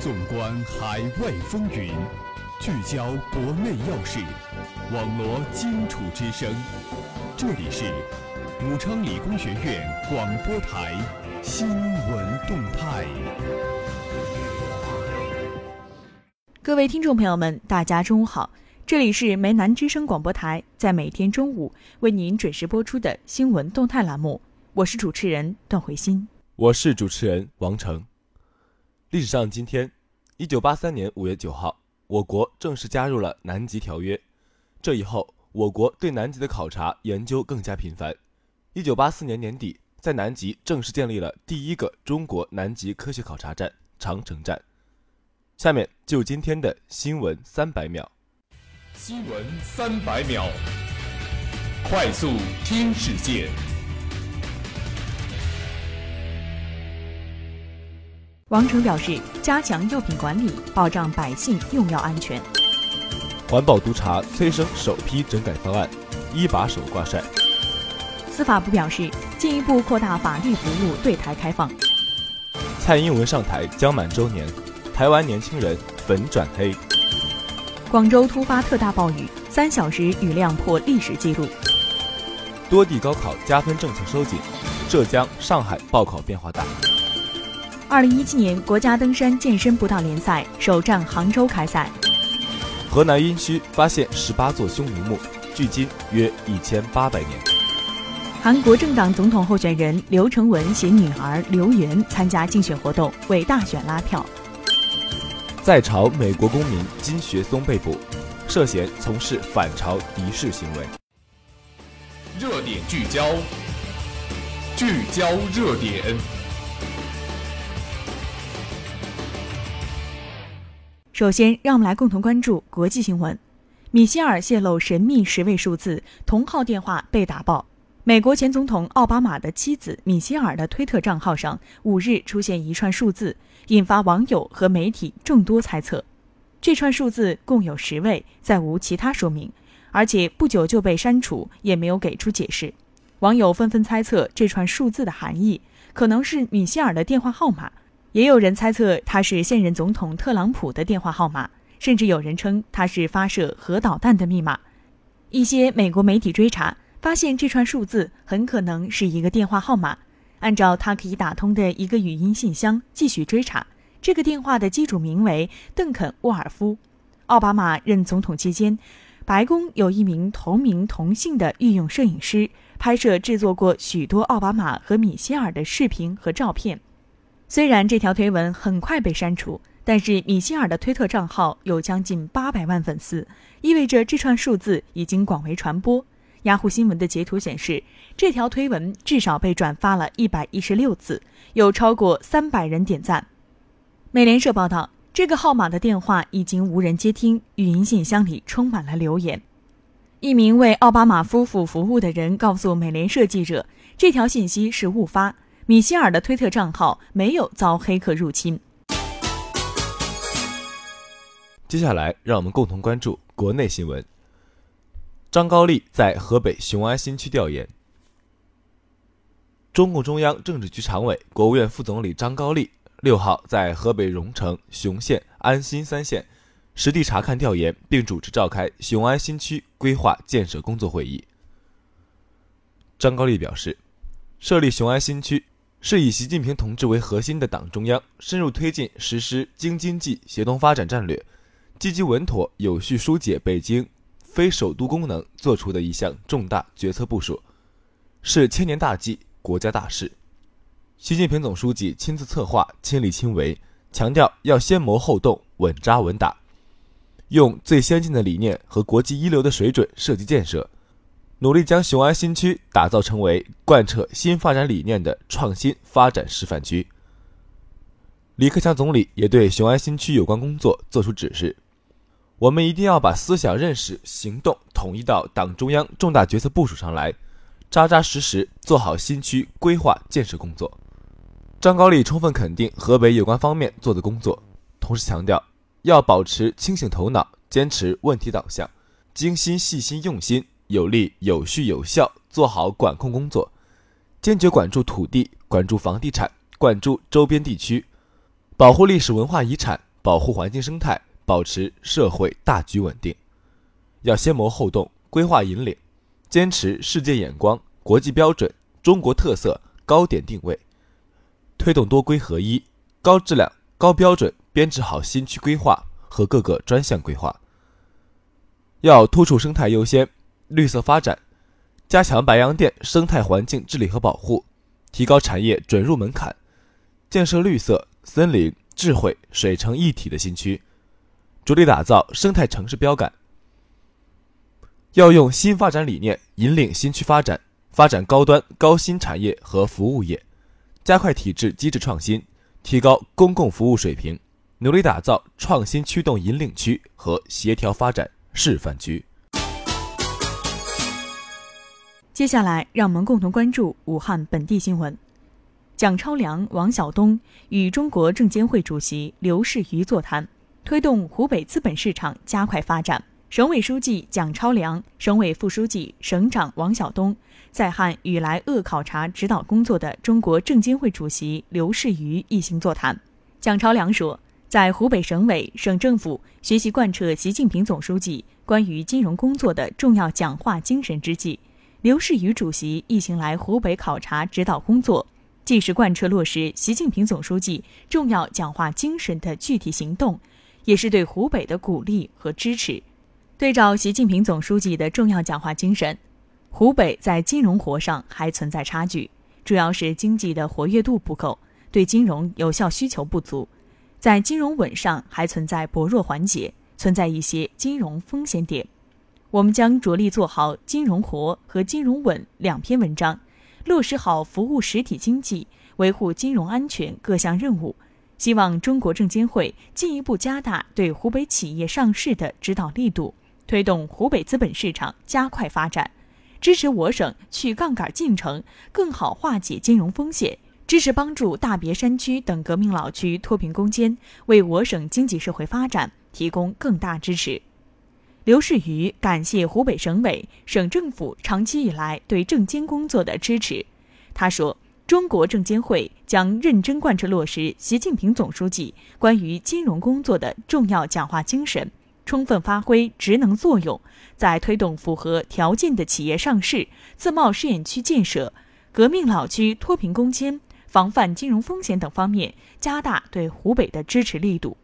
纵观海外风云，聚焦国内要事，网罗荆楚之声。这里是武昌理工学院广播台新闻动态。各位听众朋友们，大家中午好，这里是梅南之声广播台，在每天中午为您准时播出的新闻动态栏目，我是主持人段慧欣，我是主持人王成。历史上，今天，一九八三年五月九号，我国正式加入了南极条约。这以后，我国对南极的考察研究更加频繁。一九八四年年底，在南极正式建立了第一个中国南极科学考察站——长城站。下面就今天的新闻三百秒。新闻三百秒，快速听世界。王成表示，加强药品管理，保障百姓用药安全。环保督察催生首批整改方案，一把手挂帅。司法部表示，进一步扩大法律服务对台开放。蔡英文上台将满周年，台湾年轻人粉转黑。广州突发特大暴雨，三小时雨量破历史记录。多地高考加分政策收紧，浙江、上海报考变化大。二零一七年国家登山健身步道联赛首站杭州开赛。河南殷墟发现十八座匈奴墓，距今约一千八百年。韩国政党总统候选人刘成文携女儿刘媛参加竞选活动，为大选拉票。在朝美国公民金学松被捕，涉嫌从事反朝敌视行为。热点聚焦，聚焦热点。首先，让我们来共同关注国际新闻。米歇尔泄露神秘十位数字，同号电话被打爆。美国前总统奥巴马的妻子米歇尔的推特账号上五日出现一串数字，引发网友和媒体众多猜测。这串数字共有十位，再无其他说明，而且不久就被删除，也没有给出解释。网友纷纷猜测这串数字的含义，可能是米歇尔的电话号码。也有人猜测他是现任总统特朗普的电话号码，甚至有人称他是发射核导弹的密码。一些美国媒体追查发现，这串数字很可能是一个电话号码。按照他可以打通的一个语音信箱继续追查，这个电话的机主名为邓肯·沃尔夫。奥巴马任总统期间，白宫有一名同名同姓的御用摄影师，拍摄制作过许多奥巴马和米歇尔的视频和照片。虽然这条推文很快被删除，但是米歇尔的推特账号有将近八百万粉丝，意味着这串数字已经广为传播。雅虎新闻的截图显示，这条推文至少被转发了一百一十六次，有超过三百人点赞。美联社报道，这个号码的电话已经无人接听，语音信箱里充满了留言。一名为奥巴马夫妇服务的人告诉美联社记者，这条信息是误发。米歇尔的推特账号没有遭黑客入侵。接下来，让我们共同关注国内新闻。张高丽在河北雄安新区调研。中共中央政治局常委、国务院副总理张高丽六号在河北荣成、雄县、安新三县实地查看调研，并主持召开雄安新区规划建设工作会议。张高丽表示，设立雄安新区。是以习近平同志为核心的党中央深入推进实施京津冀协同发展战略，积极稳妥有序疏解北京非首都功能作出的一项重大决策部署，是千年大计、国家大事。习近平总书记亲自策划、亲力亲为，强调要先谋后动、稳扎稳打，用最先进的理念和国际一流的水准设计建设。努力将雄安新区打造成为贯彻新发展理念的创新发展示范区。李克强总理也对雄安新区有关工作作出指示：我们一定要把思想认识、行动统一到党中央重大决策部署上来，扎扎实实做好新区规划建设工作。张高丽充分肯定河北有关方面做的工作，同时强调要保持清醒头脑，坚持问题导向，精心细心用心。有力、有序、有效做好管控工作，坚决管住土地、管住房地产、管住周边地区，保护历史文化遗产，保护环境生态，保持社会大局稳定。要先谋后动，规划引领，坚持世界眼光、国际标准、中国特色高点定位，推动多规合一、高质量、高标准编制好新区规划和各个专项规划。要突出生态优先、绿色发展，加强白洋淀生态环境治理和保护，提高产业准入门槛，建设绿色、森林、智慧、水城一体的新区，着力打造生态城市标杆。要用新发展理念引领新区发展，发展高端高新产业和服务业，加快体制机制创新，提高公共服务水平，努力打造创新驱动引领区和协调发展。示范区。接下来，让我们共同关注武汉本地新闻。蒋超良、王晓东与中国证监会主席刘士余座谈，推动湖北资本市场加快发展。省委书记蒋超良、省委副书记、省长王晓东在汉与来鄂考察指导工作的中国证监会主席刘士余一行座谈。蒋超良说。在湖北省委、省政府学习贯彻习近平总书记关于金融工作的重要讲话精神之际，刘士余主席一行来湖北考察指导工作，既是贯彻落实习近平总书记重要讲话精神的具体行动，也是对湖北的鼓励和支持。对照习近平总书记的重要讲话精神，湖北在金融活上还存在差距，主要是经济的活跃度不够，对金融有效需求不足。在金融稳上还存在薄弱环节，存在一些金融风险点。我们将着力做好金融活和金融稳两篇文章，落实好服务实体经济、维护金融安全各项任务。希望中国证监会进一步加大对湖北企业上市的指导力度，推动湖北资本市场加快发展，支持我省去杠杆进程，更好化解金融风险。支持帮助大别山区等革命老区脱贫攻坚，为我省经济社会发展提供更大支持。刘士余感谢湖北省委、省政府长期以来对证监工作的支持。他说：“中国证监会将认真贯彻落实习近平总书记关于金融工作的重要讲话精神，充分发挥职能作用，在推动符合条件的企业上市、自贸试验区建设、革命老区脱贫攻坚。”防范金融风险等方面，加大对湖北的支持力度。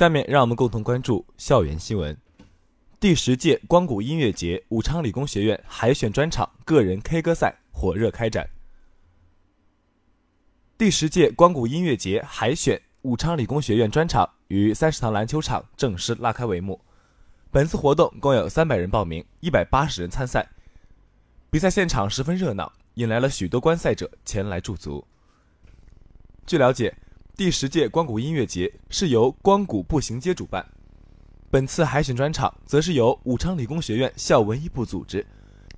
下面让我们共同关注校园新闻。第十届光谷音乐节武昌理工学院海选专场个人 K 歌赛火热开展。第十届光谷音乐节海选武昌理工学院专场于三食堂篮球场正式拉开帷幕。本次活动共有三百人报名，一百八十人参赛，比赛现场十分热闹。引来了许多观赛者前来驻足。据了解，第十届光谷音乐节是由光谷步行街主办，本次海选专场则是由武昌理工学院校文艺部组织，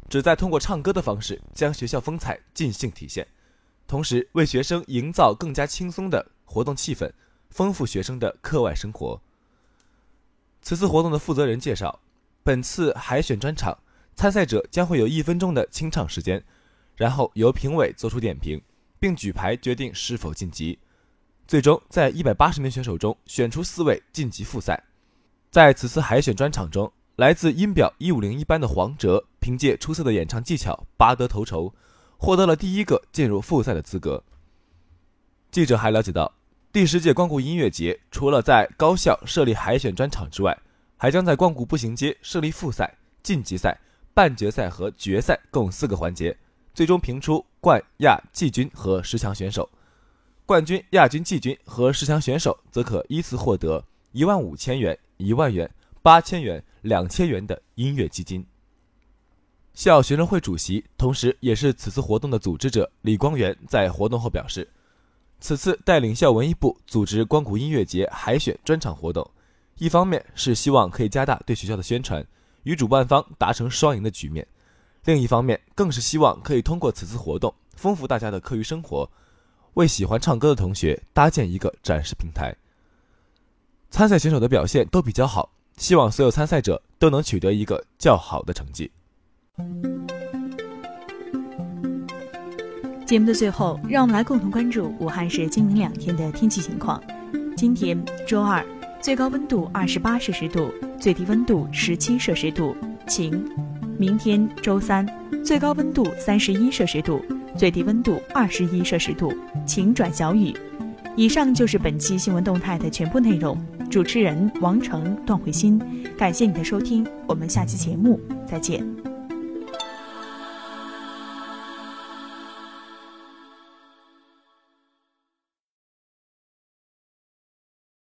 旨在通过唱歌的方式将学校风采尽兴体现，同时为学生营造更加轻松的活动气氛，丰富学生的课外生活。此次活动的负责人介绍，本次海选专场参赛者将会有一分钟的清唱时间。然后由评委作出点评，并举牌决定是否晋级。最终，在一百八十名选手中选出四位晋级复赛。在此次海选专场中，来自音表一五零一班的黄哲凭借出色的演唱技巧拔得头筹，获得了第一个进入复赛的资格。记者还了解到，第十届光谷音乐节除了在高校设立海选专场之外，还将在光谷步行街设立复赛、晋级赛、半决赛和决赛共四个环节。最终评出冠亚季军和十强选手，冠军、亚军、季军和十强选手则可依次获得一万五千元、一万元、八千元、两千元的音乐基金。校学生会主席，同时也是此次活动的组织者李光源在活动后表示，此次带领校文艺部组织光谷音乐节海选专场活动，一方面是希望可以加大对学校的宣传，与主办方达成双赢的局面。另一方面，更是希望可以通过此次活动，丰富大家的课余生活，为喜欢唱歌的同学搭建一个展示平台。参赛选手的表现都比较好，希望所有参赛者都能取得一个较好的成绩。节目的最后，让我们来共同关注武汉市今明两天的天气情况。今天周二，最高温度二十八摄氏度，最低温度十七摄氏度，晴。明天周三，最高温度三十一摄氏度，最低温度二十一摄氏度，晴转小雨。以上就是本期新闻动态的全部内容。主持人王成、段慧欣，感谢你的收听，我们下期节目再见。